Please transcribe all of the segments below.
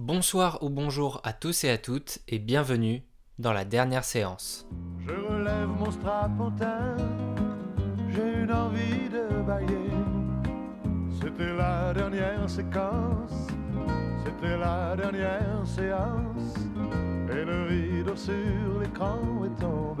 Bonsoir ou bonjour à tous et à toutes et bienvenue dans la dernière séance. Je relève mon strapontin, j'ai une envie de bailler. C'était la dernière séquence, c'était la dernière séance, et le rideau sur l'écran est tombé.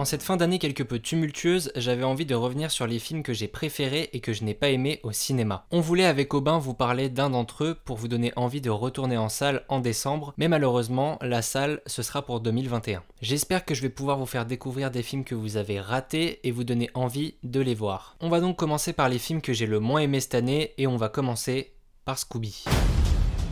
En cette fin d'année quelque peu tumultueuse, j'avais envie de revenir sur les films que j'ai préférés et que je n'ai pas aimés au cinéma. On voulait avec Aubin vous parler d'un d'entre eux pour vous donner envie de retourner en salle en décembre, mais malheureusement, la salle, ce sera pour 2021. J'espère que je vais pouvoir vous faire découvrir des films que vous avez ratés et vous donner envie de les voir. On va donc commencer par les films que j'ai le moins aimés cette année et on va commencer par Scooby.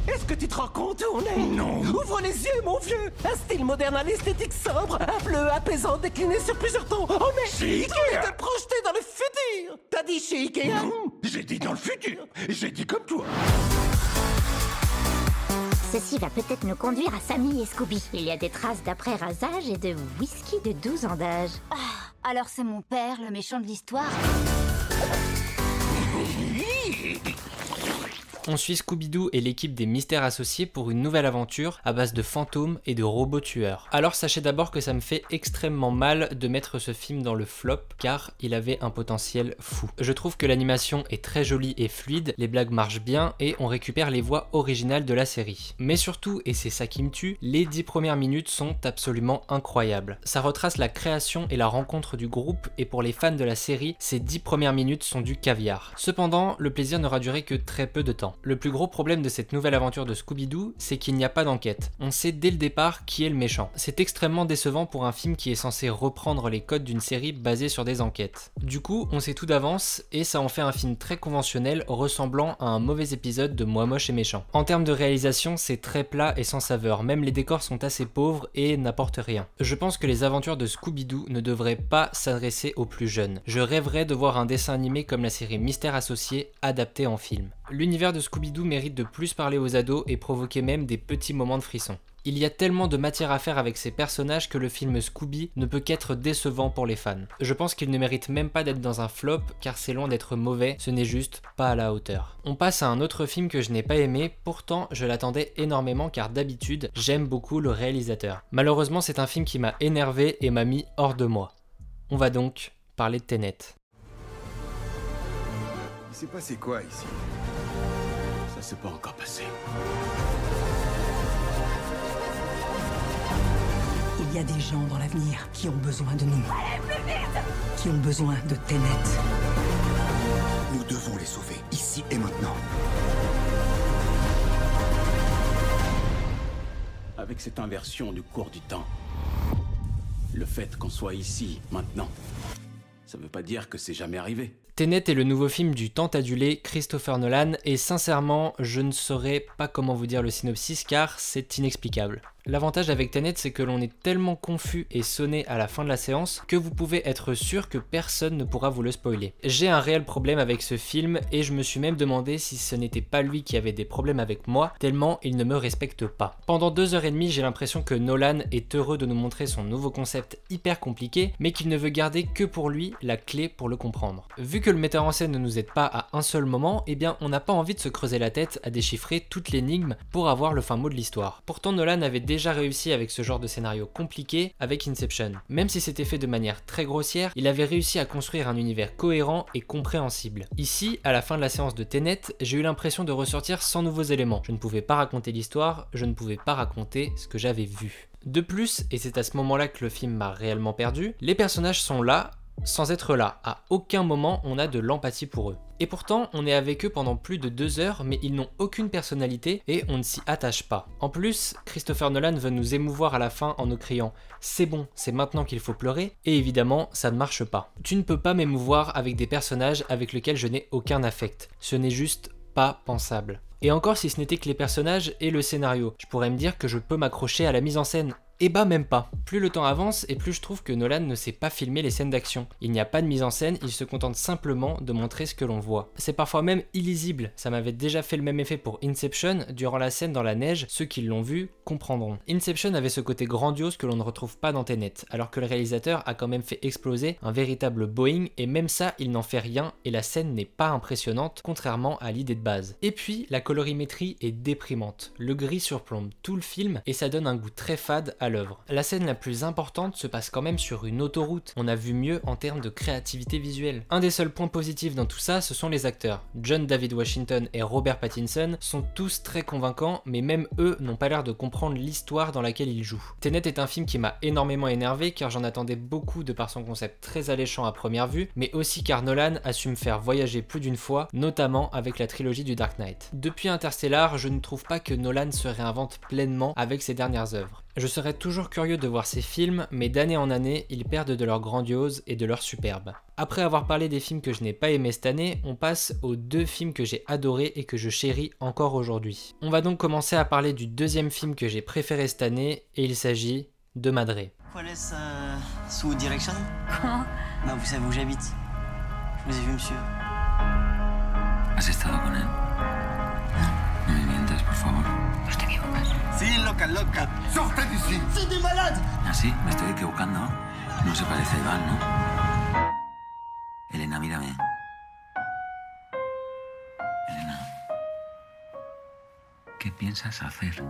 Est-ce que tu te rends compte où on est? Non. Ouvre les yeux, mon vieux Un style moderne à l'esthétique sobre, un bleu apaisant décliné sur plusieurs tons. Oh mais Chez Ikea. est projeté dans le futur T'as dit chez Ikea Non, j'ai dit dans le futur. J'ai dit comme toi. Ceci va peut-être nous conduire à Sammy et Scooby. Il y a des traces d'après-rasage et de whisky de 12 ans d'âge. Alors c'est mon père, le méchant de l'histoire On suit Scooby-Doo et l'équipe des mystères associés pour une nouvelle aventure à base de fantômes et de robots tueurs. Alors sachez d'abord que ça me fait extrêmement mal de mettre ce film dans le flop car il avait un potentiel fou. Je trouve que l'animation est très jolie et fluide, les blagues marchent bien et on récupère les voix originales de la série. Mais surtout, et c'est ça qui me tue, les 10 premières minutes sont absolument incroyables. Ça retrace la création et la rencontre du groupe et pour les fans de la série, ces 10 premières minutes sont du caviar. Cependant, le plaisir n'aura duré que très peu de temps. Le plus gros problème de cette nouvelle aventure de Scooby-Doo, c'est qu'il n'y a pas d'enquête. On sait dès le départ qui est le méchant. C'est extrêmement décevant pour un film qui est censé reprendre les codes d'une série basée sur des enquêtes. Du coup, on sait tout d'avance et ça en fait un film très conventionnel ressemblant à un mauvais épisode de Moi moche et méchant. En termes de réalisation, c'est très plat et sans saveur, même les décors sont assez pauvres et n'apportent rien. Je pense que les aventures de Scooby-Doo ne devraient pas s'adresser aux plus jeunes. Je rêverais de voir un dessin animé comme la série Mystère Associé adapté en film. L'univers de Scooby-Doo mérite de plus parler aux ados et provoquer même des petits moments de frisson. Il y a tellement de matière à faire avec ces personnages que le film Scooby ne peut qu'être décevant pour les fans. Je pense qu'il ne mérite même pas d'être dans un flop car c'est loin d'être mauvais, ce n'est juste pas à la hauteur. On passe à un autre film que je n'ai pas aimé, pourtant je l'attendais énormément car d'habitude j'aime beaucoup le réalisateur. Malheureusement c'est un film qui m'a énervé et m'a mis hors de moi. On va donc parler de Tenet. Il s'est passé quoi ici? Ça s'est pas encore passé. Il y a des gens dans l'avenir qui ont besoin de nous. Qui ont besoin de Tenet. Nous devons les sauver, ici et maintenant. Avec cette inversion du cours du temps, le fait qu'on soit ici, maintenant, ça veut pas dire que c'est jamais arrivé. Tenet est le nouveau film du tant adulé Christopher Nolan et sincèrement, je ne saurais pas comment vous dire le synopsis car c'est inexplicable. L'avantage avec Tenet, c'est que l'on est tellement confus et sonné à la fin de la séance que vous pouvez être sûr que personne ne pourra vous le spoiler. J'ai un réel problème avec ce film et je me suis même demandé si ce n'était pas lui qui avait des problèmes avec moi, tellement il ne me respecte pas. Pendant deux heures et demie, j'ai l'impression que Nolan est heureux de nous montrer son nouveau concept hyper compliqué, mais qu'il ne veut garder que pour lui la clé pour le comprendre. Vu que le metteur en scène ne nous aide pas à un seul moment, eh bien on n'a pas envie de se creuser la tête à déchiffrer toute l'énigme pour avoir le fin mot de l'histoire. Pourtant Nolan avait déjà réussi avec ce genre de scénario compliqué avec Inception. Même si c'était fait de manière très grossière, il avait réussi à construire un univers cohérent et compréhensible. Ici, à la fin de la séance de Tenet, j'ai eu l'impression de ressortir sans nouveaux éléments. Je ne pouvais pas raconter l'histoire, je ne pouvais pas raconter ce que j'avais vu. De plus, et c'est à ce moment-là que le film m'a réellement perdu, les personnages sont là, sans être là. À aucun moment on a de l'empathie pour eux. Et pourtant, on est avec eux pendant plus de deux heures, mais ils n'ont aucune personnalité et on ne s'y attache pas. En plus, Christopher Nolan veut nous émouvoir à la fin en nous criant C'est bon, c'est maintenant qu'il faut pleurer, et évidemment, ça ne marche pas. Tu ne peux pas m'émouvoir avec des personnages avec lesquels je n'ai aucun affect. Ce n'est juste pas pensable. Et encore si ce n'était que les personnages et le scénario, je pourrais me dire que je peux m'accrocher à la mise en scène Eh bah même pas. Plus le temps avance et plus je trouve que Nolan ne sait pas filmer les scènes d'action. Il n'y a pas de mise en scène, il se contente simplement de montrer ce que l'on voit. C'est parfois même illisible, ça m'avait déjà fait le même effet pour Inception, durant la scène dans la neige, ceux qui l'ont vu comprendront. Inception avait ce côté grandiose que l'on ne retrouve pas dans Tenet, alors que le réalisateur a quand même fait exploser un véritable Boeing et même ça il n'en fait rien et la scène n'est pas impressionnante contrairement à l'idée de base. Et puis la colorimétrie est déprimante, le gris surplombe tout le film et ça donne un goût très fade à l'œuvre. La scène la plus importante se passe quand même sur une autoroute, on a vu mieux en termes de créativité visuelle. Un des seuls points positifs dans tout ça, ce sont les acteurs. John David Washington et Robert Pattinson sont tous très convaincants, mais même eux n'ont pas l'air de comprendre l'histoire dans laquelle ils jouent. Tenet est un film qui m'a énormément énervé car j'en attendais beaucoup de par son concept très alléchant à première vue, mais aussi car Nolan a su me faire voyager plus d'une fois, notamment avec la trilogie du Dark Knight. Depuis Interstellar, je ne trouve pas que Nolan se réinvente pleinement avec ses dernières œuvres. Je serais toujours curieux de voir ces films, mais d'année en année, ils perdent de leur grandiose et de leur superbe. Après avoir parlé des films que je n'ai pas aimés cette année, on passe aux deux films que j'ai adorés et que je chéris encore aujourd'hui. On va donc commencer à parler du deuxième film que j'ai préféré cette année, et il s'agit de Madré. ¿Cuál es euh, su direction? Bah, vous savez où j'habite. Je vous ai vu, monsieur. Por favor. No te equivocas. Sí, loca, loca. Sortez d'ici C'est des malades ¿Ah, sí? Me estoy equivocando. No se parece a Iván, ¿no? Elena, mírame. Elena. ¿Qué piensas hacer?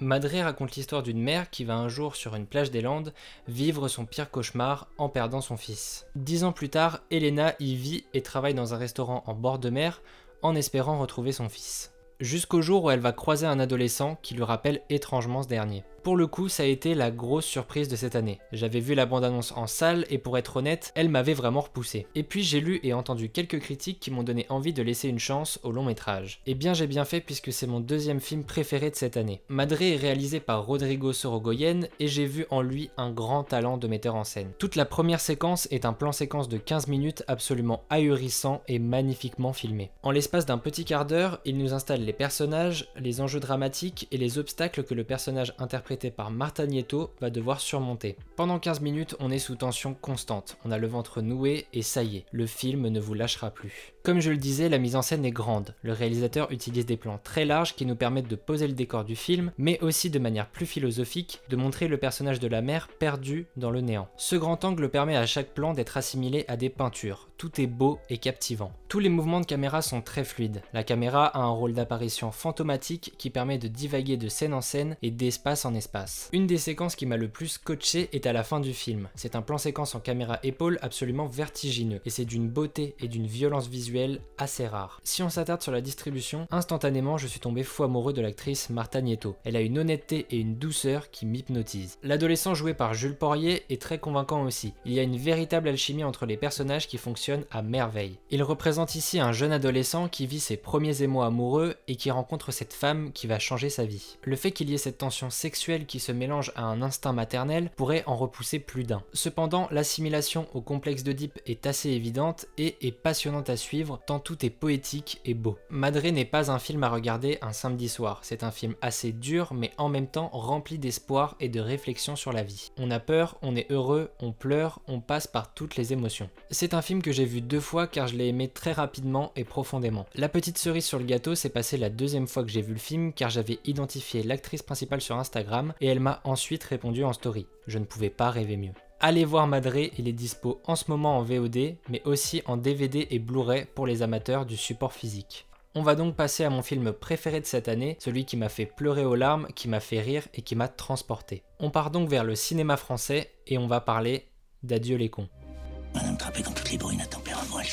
Madré raconte l'histoire d'une mère qui va un jour sur une plage des Landes vivre son pire cauchemar en perdant son fils. Dix ans plus tard, Elena y vit et travaille dans un restaurant en bord de mer en espérant retrouver son fils. Jusqu'au jour où elle va croiser un adolescent qui lui rappelle étrangement ce dernier. Pour le coup, ça a été la grosse surprise de cette année. J'avais vu la bande-annonce en salle et pour être honnête, elle m'avait vraiment repoussé. Et puis j'ai lu et entendu quelques critiques qui m'ont donné envie de laisser une chance au long métrage. Et bien j'ai bien fait puisque c'est mon deuxième film préféré de cette année. Madré est réalisé par Rodrigo Sorogoyen et j'ai vu en lui un grand talent de metteur en scène. Toute la première séquence est un plan séquence de 15 minutes absolument ahurissant et magnifiquement filmé. En l'espace d'un petit quart d'heure, il nous installe les personnages, les enjeux dramatiques et les obstacles que le personnage par Marta Nieto va devoir surmonter. Pendant 15 minutes, on est sous tension constante, on a le ventre noué et ça y est, le film ne vous lâchera plus. Comme je le disais, la mise en scène est grande. Le réalisateur utilise des plans très larges qui nous permettent de poser le décor du film, mais aussi de manière plus philosophique, de montrer le personnage de la mère perdu dans le néant. Ce grand angle permet à chaque plan d'être assimilé à des peintures. Tout est beau et captivant. Tous les mouvements de caméra sont très fluides. La caméra a un rôle d'apparition fantomatique qui permet de divaguer de scène en scène et d'espace en espace. Une des séquences qui m'a le plus coaché est à la fin du film. C'est un plan séquence en caméra épaule absolument vertigineux, et c'est d'une beauté et d'une violence visuelle assez rare. Si on s'attarde sur la distribution, instantanément je suis tombé fou amoureux de l'actrice Marta Nieto. Elle a une honnêteté et une douceur qui m'hypnotisent. L'adolescent joué par Jules Poirier est très convaincant aussi. Il y a une véritable alchimie entre les personnages qui fonctionne à merveille. Il représente ici un jeune adolescent qui vit ses premiers émois amoureux et qui rencontre cette femme qui va changer sa vie. Le fait qu'il y ait cette tension sexuelle qui se mélange à un instinct maternel pourrait en repousser plus d'un. Cependant, l'assimilation au complexe d'Oedipe est assez évidente et est passionnante à suivre tant tout est poétique et beau. Madré n'est pas un film à regarder un samedi soir, c'est un film assez dur mais en même temps rempli d'espoir et de réflexion sur la vie. On a peur, on est heureux, on pleure, on passe par toutes les émotions. C'est un film que j'ai vu deux fois car je l'ai aimé très rapidement et profondément. La petite cerise sur le gâteau s'est passée la deuxième fois que j'ai vu le film car j'avais identifié l'actrice principale sur Instagram et elle m'a ensuite répondu en story. Je ne pouvais pas rêver mieux. Allez voir Madré, il est dispo en ce moment en VOD, mais aussi en DVD et Blu-ray pour les amateurs du support physique. On va donc passer à mon film préféré de cette année, celui qui m'a fait pleurer aux larmes, qui m'a fait rire et qui m'a transporté. On part donc vers le cinéma français et on va parler d'Adieu les cons.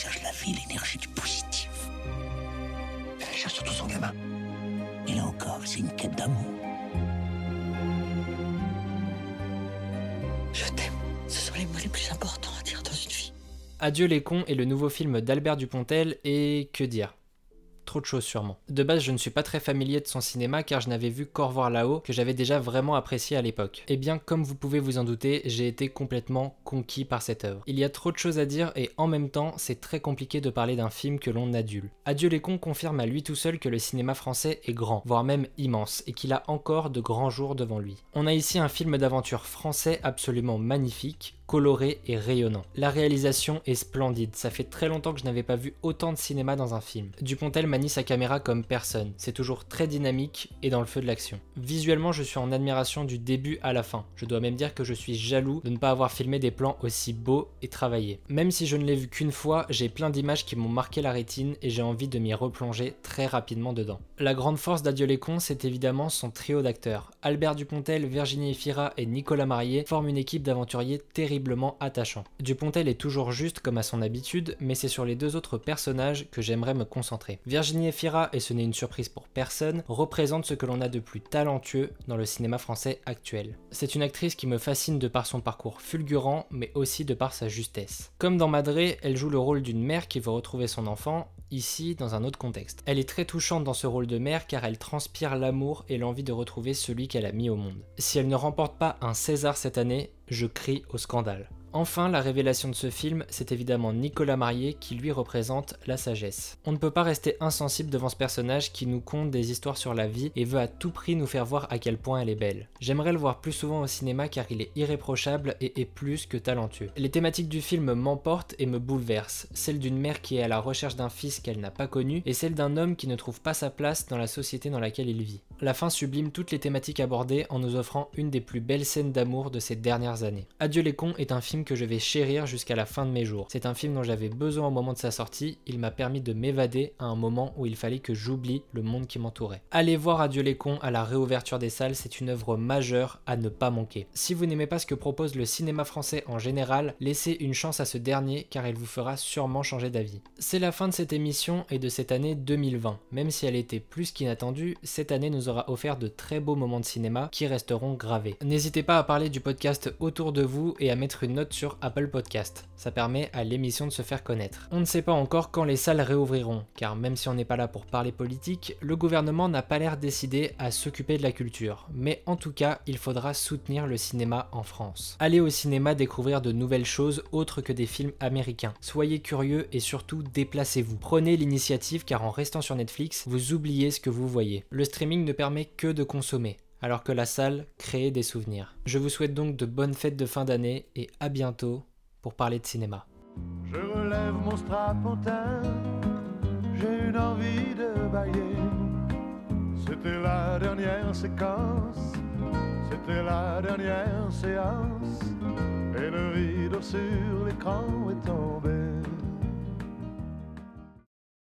Cherche la vie, l'énergie du positif. Elle cherche surtout son gamin. Et là encore, c'est une quête d'amour. Je t'aime. Ce sont les mots les plus importants à dire dans une vie. Adieu les cons est le nouveau film d'Albert Dupontel et que dire? Trop de choses sûrement. De base, je ne suis pas très familier de son cinéma car je n'avais vu qu'Au revoir là-haut que j'avais déjà vraiment apprécié à l'époque. Et eh bien, comme vous pouvez vous en douter, j'ai été complètement conquis par cette œuvre. Il y a trop de choses à dire et en même temps, c'est très compliqué de parler d'un film que l'on adule. Adieu les cons confirme à lui tout seul que le cinéma français est grand, voire même immense, et qu'il a encore de grands jours devant lui. On a ici un film d'aventure français absolument magnifique, coloré et rayonnant. La réalisation est splendide, ça fait très longtemps que je n'avais pas vu autant de cinéma dans un film. Dupontel manie sa caméra comme personne, c'est toujours très dynamique et dans le feu de l'action. Visuellement, je suis en admiration du début à la fin. Je dois même dire que je suis jaloux de ne pas avoir filmé des plans aussi beaux et travaillés. Même si je ne l'ai vu qu'une fois, j'ai plein d'images qui m'ont marqué la rétine et j'ai envie de m'y replonger très rapidement dedans. La grande force d'Adieu les cons, c'est évidemment son trio d'acteurs. Albert Dupontel, Virginie Efira et Nicolas Marié forment une équipe d'aventuriers terrible attachant. Dupontel est toujours juste comme à son habitude, mais c'est sur les deux autres personnages que j'aimerais me concentrer. Virginie Efira, et ce n'est une surprise pour personne, représente ce que l'on a de plus talentueux dans le cinéma français actuel. C'est une actrice qui me fascine de par son parcours fulgurant, mais aussi de par sa justesse. Comme dans Madré, elle joue le rôle d'une mère qui veut retrouver son enfant, ici dans un autre contexte. Elle est très touchante dans ce rôle de mère car elle transpire l'amour et l'envie de retrouver celui qu'elle a mis au monde. Si elle ne remporte pas un César cette année, je crie au scandale. Enfin, la révélation de ce film, c'est évidemment Nicolas Marié qui lui représente la sagesse. On ne peut pas rester insensible devant ce personnage qui nous conte des histoires sur la vie et veut à tout prix nous faire voir à quel point elle est belle. J'aimerais le voir plus souvent au cinéma car il est irréprochable et est plus que talentueux. Les thématiques du film m'emportent et me bouleversent, celle d'une mère qui est à la recherche d'un fils qu'elle n'a pas connu et celle d'un homme qui ne trouve pas sa place dans la société dans laquelle il vit. La fin sublime toutes les thématiques abordées en nous offrant une des plus belles scènes d'amour de ces dernières années. Adieu les cons est un film que je vais chérir jusqu'à la fin de mes jours. C'est un film dont j'avais besoin au moment de sa sortie, il m'a permis de m'évader à un moment où il fallait que j'oublie le monde qui m'entourait. Allez voir Adieu les cons à la réouverture des salles, c'est une œuvre majeure à ne pas manquer. Si vous n'aimez pas ce que propose le cinéma français en général, laissez une chance à ce dernier car il vous fera sûrement changer d'avis. C'est la fin de cette émission et de cette année 2020. Même si elle était plus qu'inattendue, cette année nous offert de très beaux moments de cinéma qui resteront gravés. N'hésitez pas à parler du podcast autour de vous et à mettre une note sur Apple Podcast. Ça permet à l'émission de se faire connaître. On ne sait pas encore quand les salles réouvriront, car même si on n'est pas là pour parler politique, le gouvernement n'a pas l'air décidé à s'occuper de la culture. Mais en tout cas, il faudra soutenir le cinéma en France. Allez au cinéma découvrir de nouvelles choses autres que des films américains. Soyez curieux et surtout déplacez-vous. Prenez l'initiative car en restant sur Netflix, vous oubliez ce que vous voyez. Le streaming ne permet que de consommer alors que la salle crée des souvenirs. Je vous souhaite donc de bonnes fêtes de fin d'année et à bientôt pour parler de cinéma. Je relève mon strapontin, j'ai une envie de bailler. C'était la dernière séquence, c'était la dernière séance, et le rideau sur l'écran est